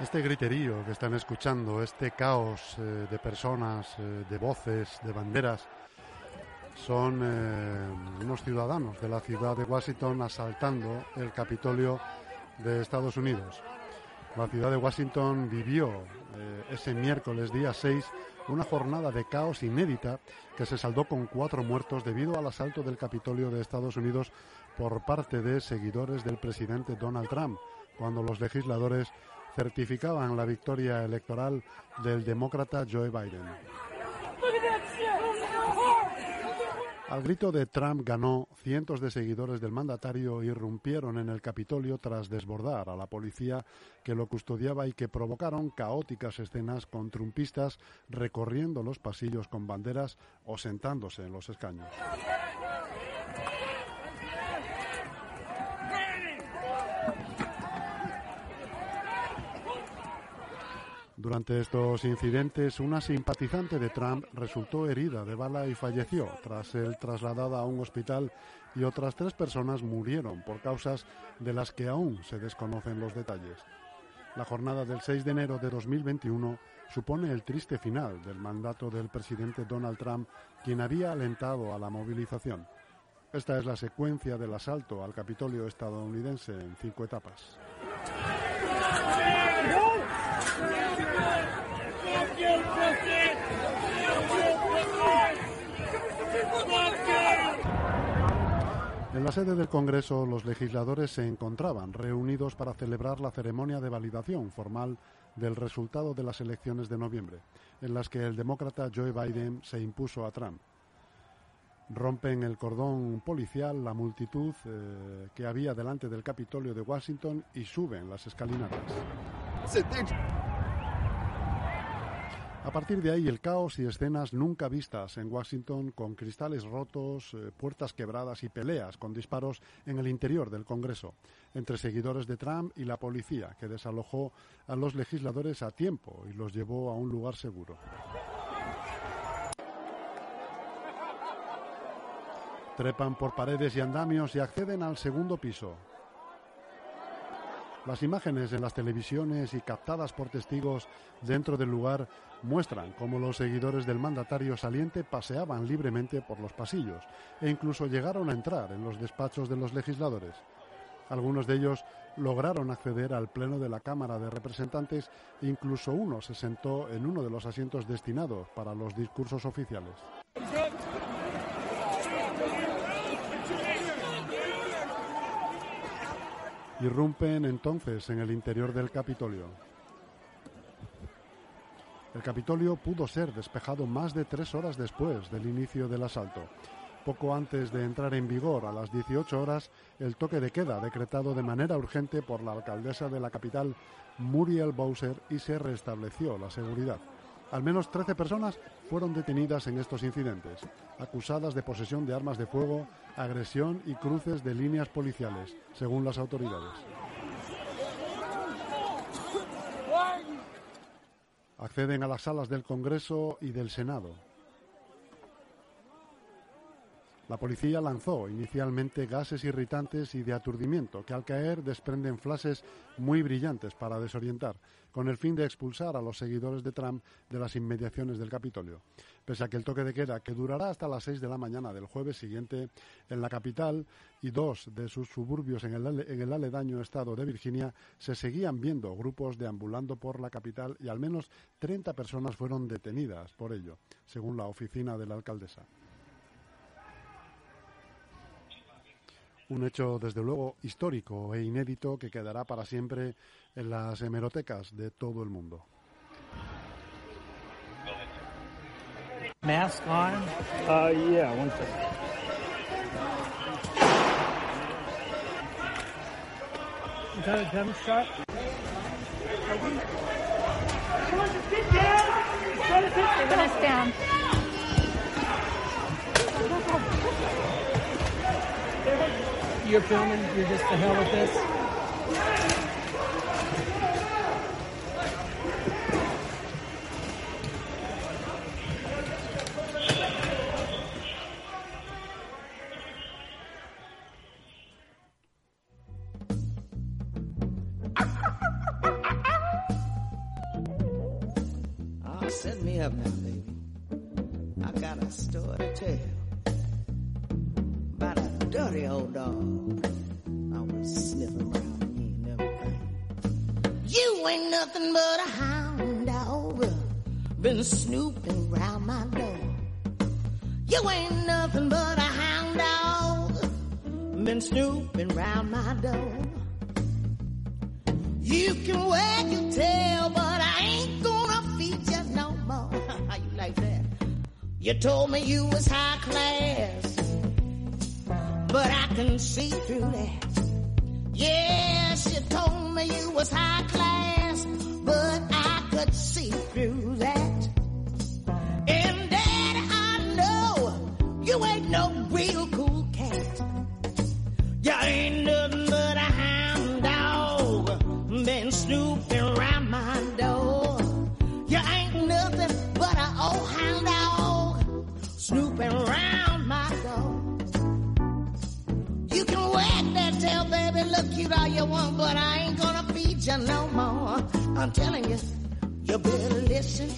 Este griterío que están escuchando, este caos eh, de personas, eh, de voces, de banderas, son eh, unos ciudadanos de la ciudad de Washington asaltando el Capitolio de Estados Unidos. La ciudad de Washington vivió ese miércoles día 6 una jornada de caos inédita que se saldó con cuatro muertos debido al asalto del Capitolio de Estados Unidos por parte de seguidores del presidente Donald Trump, cuando los legisladores certificaban la victoria electoral del demócrata Joe Biden. Al grito de Trump ganó, cientos de seguidores del mandatario irrumpieron en el Capitolio tras desbordar a la policía que lo custodiaba y que provocaron caóticas escenas con trumpistas recorriendo los pasillos con banderas o sentándose en los escaños. Durante estos incidentes, una simpatizante de Trump resultó herida de bala y falleció tras ser trasladada a un hospital y otras tres personas murieron por causas de las que aún se desconocen los detalles. La jornada del 6 de enero de 2021 supone el triste final del mandato del presidente Donald Trump, quien había alentado a la movilización. Esta es la secuencia del asalto al Capitolio estadounidense en cinco etapas. En la sede del Congreso, los legisladores se encontraban reunidos para celebrar la ceremonia de validación formal del resultado de las elecciones de noviembre, en las que el demócrata Joe Biden se impuso a Trump. Rompen el cordón policial la multitud eh, que había delante del Capitolio de Washington y suben las escalinatas. A partir de ahí el caos y escenas nunca vistas en Washington con cristales rotos, eh, puertas quebradas y peleas con disparos en el interior del Congreso, entre seguidores de Trump y la policía, que desalojó a los legisladores a tiempo y los llevó a un lugar seguro. Trepan por paredes y andamios y acceden al segundo piso. Las imágenes en las televisiones y captadas por testigos dentro del lugar muestran cómo los seguidores del mandatario saliente paseaban libremente por los pasillos e incluso llegaron a entrar en los despachos de los legisladores. Algunos de ellos lograron acceder al pleno de la Cámara de Representantes incluso uno se sentó en uno de los asientos destinados para los discursos oficiales. irrumpen entonces en el interior del Capitolio. El Capitolio pudo ser despejado más de tres horas después del inicio del asalto. Poco antes de entrar en vigor, a las 18 horas, el toque de queda decretado de manera urgente por la alcaldesa de la capital, Muriel Bowser, y se restableció la seguridad. Al menos 13 personas fueron detenidas en estos incidentes, acusadas de posesión de armas de fuego, agresión y cruces de líneas policiales, según las autoridades. Acceden a las salas del Congreso y del Senado. La policía lanzó inicialmente gases irritantes y de aturdimiento que al caer desprenden flashes muy brillantes para desorientar, con el fin de expulsar a los seguidores de Trump de las inmediaciones del Capitolio. Pese a que el toque de queda, que durará hasta las seis de la mañana del jueves siguiente en la capital y dos de sus suburbios en el, en el aledaño estado de Virginia, se seguían viendo grupos deambulando por la capital y al menos 30 personas fueron detenidas por ello, según la oficina de la alcaldesa. Un hecho desde luego histórico e inédito que quedará para siempre en las hemerotecas de todo el mundo. Mask on? Uh, yeah, one second. Is that a gun shot? They're gonna stand. You're filming, you're just the hell with this? Ah, set me up now, baby. I got a story to tell dirty old dog. I was sniffing around me and everything. You ain't nothing but a hound dog. Been snooping around my door. You ain't nothing but a hound dog. Been snooping around my door. You can wag your tail, but I ain't gonna feed you no more. How you like that? You told me you was high class, but I can see through that. Yes, you told me you was high but I ain't gonna feed you no more. I'm telling you, you better listen.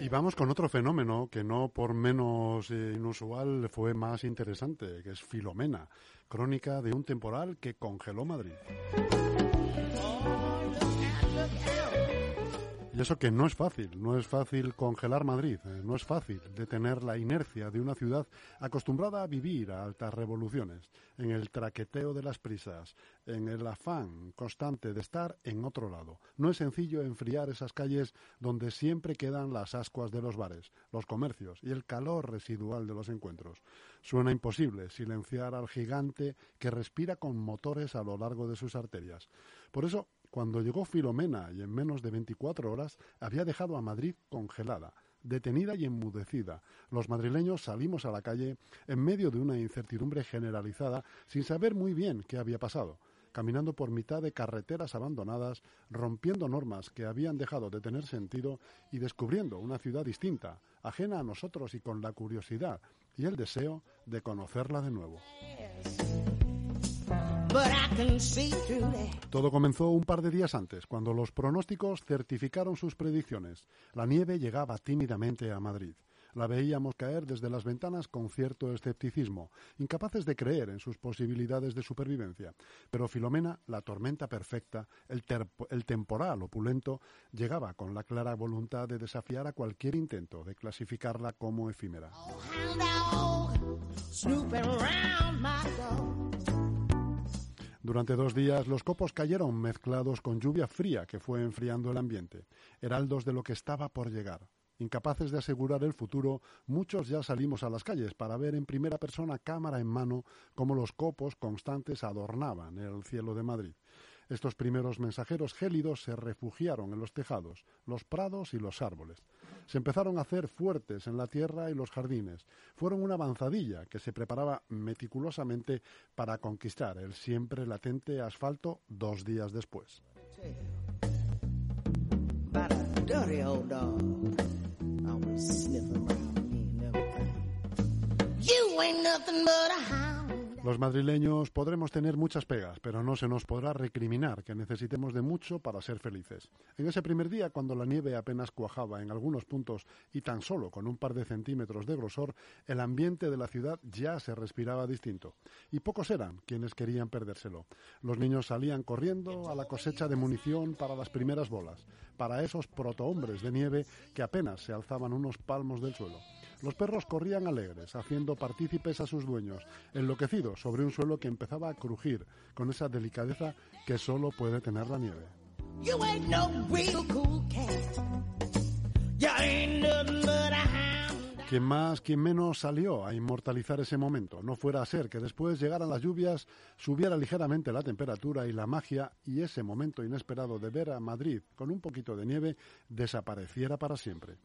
Y vamos con otro fenómeno que no por menos eh, inusual fue más interesante, que es Filomena, crónica de un temporal que congeló Madrid. Y eso que no es fácil, no es fácil congelar Madrid, eh, no es fácil detener la inercia de una ciudad acostumbrada a vivir a altas revoluciones, en el traqueteo de las prisas, en el afán constante de estar en otro lado. No es sencillo enfriar esas calles donde siempre quedan las ascuas de los bares, los comercios y el calor residual de los encuentros. Suena imposible silenciar al gigante que respira con motores a lo largo de sus arterias. Por eso, cuando llegó Filomena y en menos de 24 horas había dejado a Madrid congelada, detenida y enmudecida. Los madrileños salimos a la calle en medio de una incertidumbre generalizada sin saber muy bien qué había pasado caminando por mitad de carreteras abandonadas, rompiendo normas que habían dejado de tener sentido y descubriendo una ciudad distinta, ajena a nosotros y con la curiosidad y el deseo de conocerla de nuevo. Todo comenzó un par de días antes, cuando los pronósticos certificaron sus predicciones. La nieve llegaba tímidamente a Madrid. La veíamos caer desde las ventanas con cierto escepticismo, incapaces de creer en sus posibilidades de supervivencia. Pero Filomena, la tormenta perfecta, el, temporal opulento, llegaba con la clara voluntad de desafiar a cualquier intento de clasificarla como efímera. Hound Durante dos días los copos cayeron mezclados con lluvia fría que fue enfriando el ambiente, heraldos de lo que estaba por llegar. Incapaces de asegurar el futuro, muchos ya salimos a las calles para ver en primera persona, cámara en mano, cómo los copos constantes adornaban el cielo de Madrid. Estos primeros mensajeros gélidos se refugiaron en los tejados, los prados y los árboles. Se empezaron a hacer fuertes en la tierra y los jardines. Fueron una avanzadilla que se preparaba meticulosamente para conquistar el siempre latente asfalto dos días después. Los madrileños podremos tener muchas pegas, pero no se nos podrá recriminar que necesitemos de mucho para ser felices. En ese primer día, cuando la nieve apenas cuajaba en algunos puntos y tan solo con un par de centímetros de grosor, el ambiente de la ciudad ya se respiraba distinto. Y pocos eran quienes querían perdérselo. Los niños salían corriendo a la cosecha de munición para las primeras bolas, para esos protohombres de nieve que apenas se alzaban unos palmos del suelo. Los perros corrían alegres, haciendo partícipes a sus dueños, enloquecidos sobre un suelo que empezaba a crujir con esa delicadeza que solo puede tener la nieve. Quien más, quien menos salió a inmortalizar ese momento. No fuera a ser que después llegaran las lluvias, subiera ligeramente la temperatura y la magia y ese momento inesperado de ver a Madrid con un poquito de nieve desapareciera para siempre.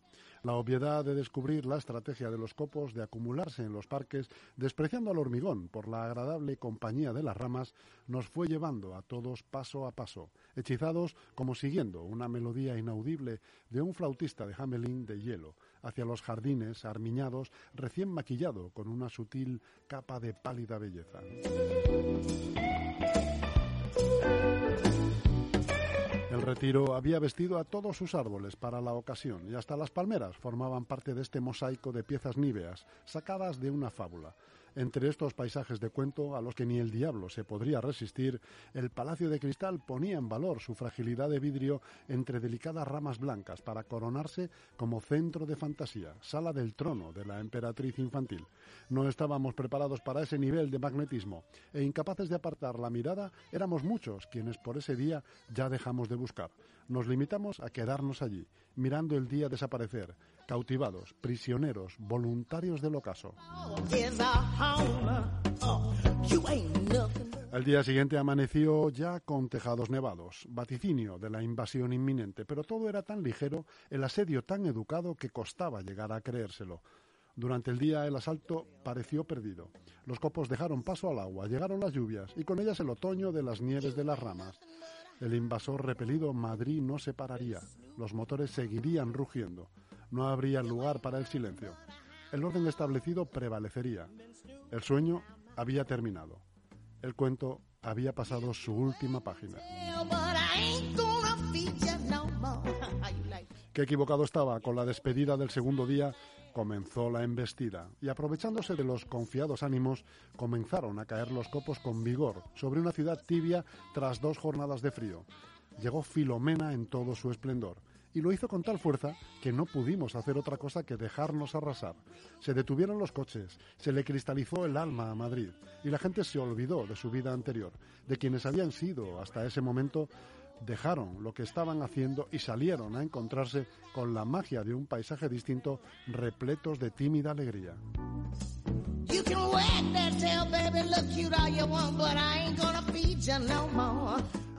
La obviedad de descubrir la estrategia de los copos de acumularse en los parques, despreciando al hormigón por la agradable compañía de las ramas, nos fue llevando a todos paso a paso, hechizados como siguiendo una melodía inaudible de un flautista de Hamelin de hielo, hacia los jardines desarmiñados, recién maquillado con una sutil capa de pálida belleza. El retiro había vestido a todos sus árboles para la ocasión y hasta las palmeras formaban parte de este mosaico de piezas níveas sacadas de una fábula. Entre estos paisajes de cuento, a los que ni el diablo se podría resistir, el Palacio de Cristal ponía en valor su fragilidad de vidrio entre delicadas ramas blancas para coronarse como centro de fantasía, sala del trono de la emperatriz infantil. No estábamos preparados para ese nivel de magnetismo e incapaces de apartar la mirada, éramos muchos quienes por ese día ya dejamos de buscar. Nos limitamos a quedarnos allí, mirando el día desaparecer, cautivados, prisioneros, voluntarios del ocaso. El día siguiente amaneció ya con tejados nevados, vaticinio de la invasión inminente, pero todo era tan ligero, el asedio tan educado que costaba llegar a creérselo. Durante el día el asalto pareció perdido. Los copos dejaron paso al agua, llegaron las lluvias y con ellas el otoño de las nieves de las ramas. El invasor repelido Madrid no se pararía, los motores seguirían rugiendo no habría lugar para el silencio. El orden establecido prevalecería. El sueño había terminado. El cuento había pasado su última página. Qué equivocado estaba. Con la despedida del segundo día comenzó la embestida y aprovechándose de los confiados ánimos comenzaron a caer los copos con vigor sobre una ciudad tibia tras dos jornadas de frío. Llegó Filomena en todo su esplendor y lo hizo con tal fuerza que no pudimos hacer otra cosa que dejarnos arrasar. Se detuvieron los coches, se le cristalizó el alma a Madrid y la gente se olvidó de su vida anterior, de quienes habían sido hasta ese momento dejaron lo que estaban haciendo y salieron a encontrarse con la magia de un paisaje distinto repletos de tímida alegría.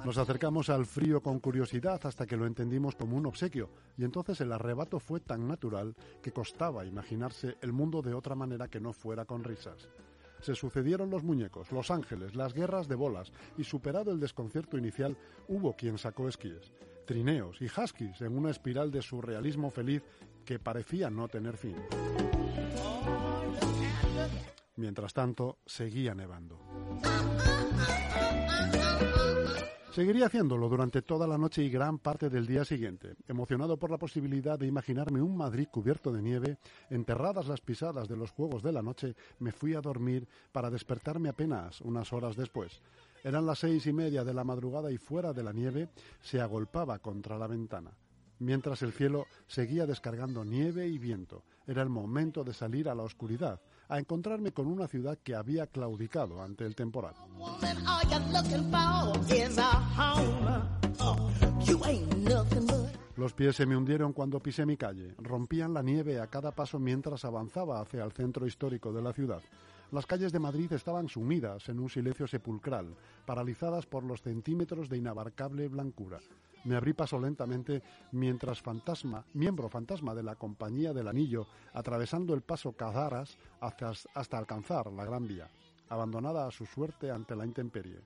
Nos acercamos al frío con curiosidad hasta que lo entendimos como un obsequio, y entonces el arrebato fue tan natural que costaba imaginarse el mundo de otra manera que no fuera con risas. Se sucedieron los muñecos, los ángeles, las guerras de bolas, y superado el desconcierto inicial, hubo quien sacó esquíes, trineos y huskies en una espiral de surrealismo feliz que parecía no tener fin. Mientras tanto, seguía nevando. Seguiría haciéndolo durante toda la noche y gran parte del día siguiente, emocionado por la posibilidad de imaginarme un Madrid cubierto de nieve, enterradas las pisadas de los juegos de la noche, me fui a dormir para despertarme apenas unas horas después. Eran las seis y media de la madrugada y fuera de la nieve se agolpaba contra la ventana. Mientras el cielo seguía descargando nieve y viento, era el momento de salir a la oscuridad, a encontrarme con una ciudad que había claudicado ante el temporal. Los pies se me hundieron cuando pisé mi calle, rompían la nieve a cada paso mientras avanzaba hacia el centro histórico de la ciudad. Las calles de Madrid estaban sumidas en un silencio sepulcral, paralizadas por los centímetros de inabarcable blancura. Me abrí paso lentamente mientras fantasma, miembro fantasma de la Compañía del Anillo, atravesando el paso Cazaras hasta, hasta alcanzar la Gran Vía, abandonada a su suerte ante la intemperie.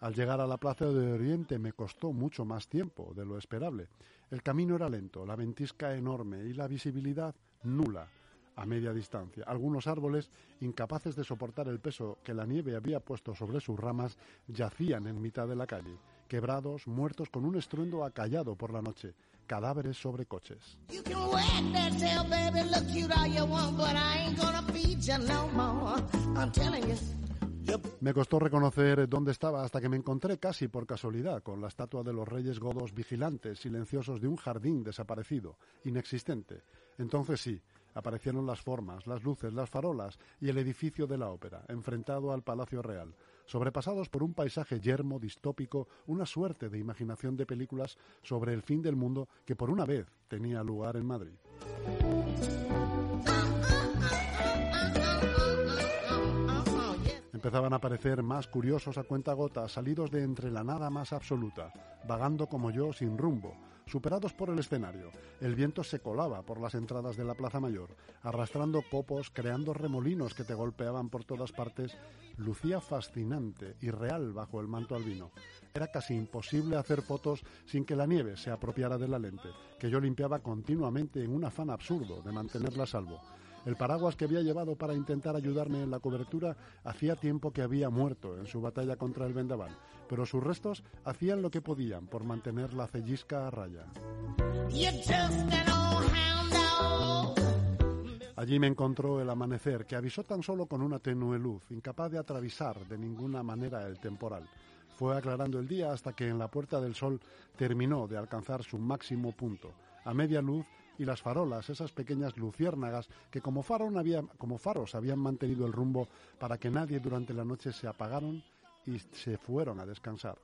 Al llegar a la Plaza de Oriente me costó mucho más tiempo de lo esperable. El camino era lento, la ventisca enorme y la visibilidad nula a media distancia. Algunos árboles, incapaces de soportar el peso que la nieve había puesto sobre sus ramas, yacían en mitad de la calle, quebrados, muertos con un estruendo acallado por la noche, cadáveres sobre coches. Me costó reconocer dónde estaba hasta que me encontré casi por casualidad con la estatua de los reyes godos vigilantes, silenciosos de un jardín desaparecido, inexistente. Entonces sí, aparecieron las formas, las luces, las farolas y el edificio de la ópera, enfrentado al Palacio Real, sobrepasados por un paisaje yermo, distópico, una suerte de imaginación de películas sobre el fin del mundo que por una vez tenía lugar en Madrid. Empezaban a aparecer más curiosos a cuenta gota, salidos de entre la nada más absoluta, vagando como yo sin rumbo, superados por el escenario. El viento se colaba por las entradas de la Plaza Mayor, arrastrando copos, creando remolinos que te golpeaban por todas partes. Lucía fascinante y real bajo el manto albino. Era casi imposible hacer fotos sin que la nieve se apropiara de la lente, que yo limpiaba continuamente en un afán absurdo de mantenerla a salvo. El paraguas que había llevado para intentar ayudarme en la cobertura hacía tiempo que había muerto en su batalla contra el vendaval, pero sus restos hacían lo que podían por mantener la cellisca a raya. Allí me encontró el amanecer, que avisó tan solo con una tenue luz, incapaz de atravesar de ninguna manera el temporal. Fue aclarando el día hasta que en la Puerta del Sol terminó de alcanzar su máximo punto. A media luz y las farolas, esas pequeñas luciérnagas que como, como faros habían mantenido el rumbo para que nadie durante la noche se apagaron y se fueron a descansar.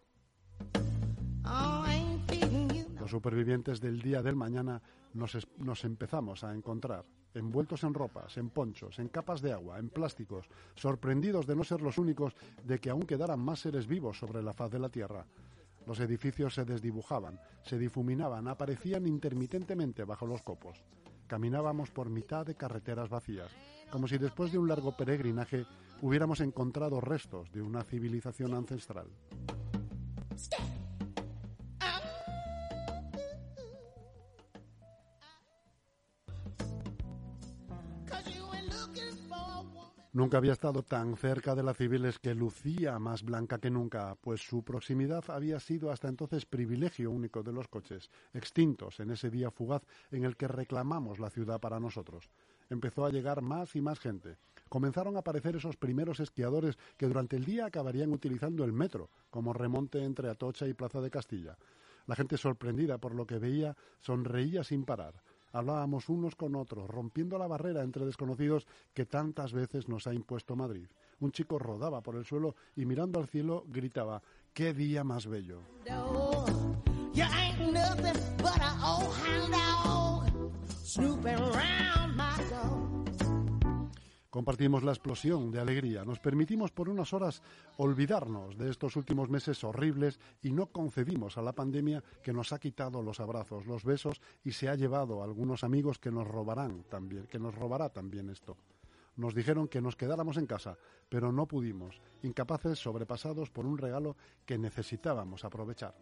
Los supervivientes del día del mañana nos, nos, empezamos a encontrar, envueltos en ropas, en ponchos, en capas de agua, en plásticos, sorprendidos de no ser los únicos de que aún quedaran más seres vivos sobre la faz de la Tierra. Los edificios se desdibujaban, se difuminaban, aparecían intermitentemente bajo los copos. Caminábamos por mitad de carreteras vacías, como si después de un largo peregrinaje hubiéramos encontrado restos de una civilización ancestral. Nunca había estado tan cerca de la Civiles que lucía más blanca que nunca, pues su proximidad había sido hasta entonces privilegio único de los coches, extintos en ese día fugaz en el que reclamamos la ciudad para nosotros. Empezó a llegar más y más gente. Comenzaron a aparecer esos primeros esquiadores que durante el día acabarían utilizando el metro como remonte entre Atocha y Plaza de Castilla. La gente sorprendida por lo que veía sonreía sin parar hablábamos unos con otros, rompiendo la barrera entre desconocidos que tantas veces nos ha impuesto Madrid. Un chico rodaba por el suelo y mirando al cielo gritaba, ¡qué día más bello! Compartimos la explosión de alegría, nos permitimos por unas horas olvidarnos de estos últimos meses horribles y no concedimos a la pandemia que nos ha quitado los abrazos, los besos y se ha llevado a algunos amigos que nos robarán también, que nos robará también esto. Nos dijeron que nos quedáramos en casa, pero no pudimos, incapaces, sobrepasados por un regalo que necesitábamos aprovechar.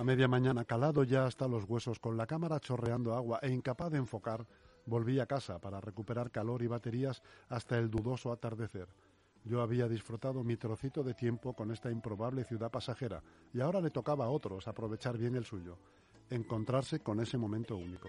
A media mañana, calado ya hasta los huesos, con la cámara chorreando agua e incapaz de enfocar, volví a casa para recuperar calor y baterías hasta el dudoso atardecer. Yo había disfrutado mi trocito de tiempo con esta improbable ciudad pasajera y ahora le tocaba a otros aprovechar bien el suyo, encontrarse con ese momento único.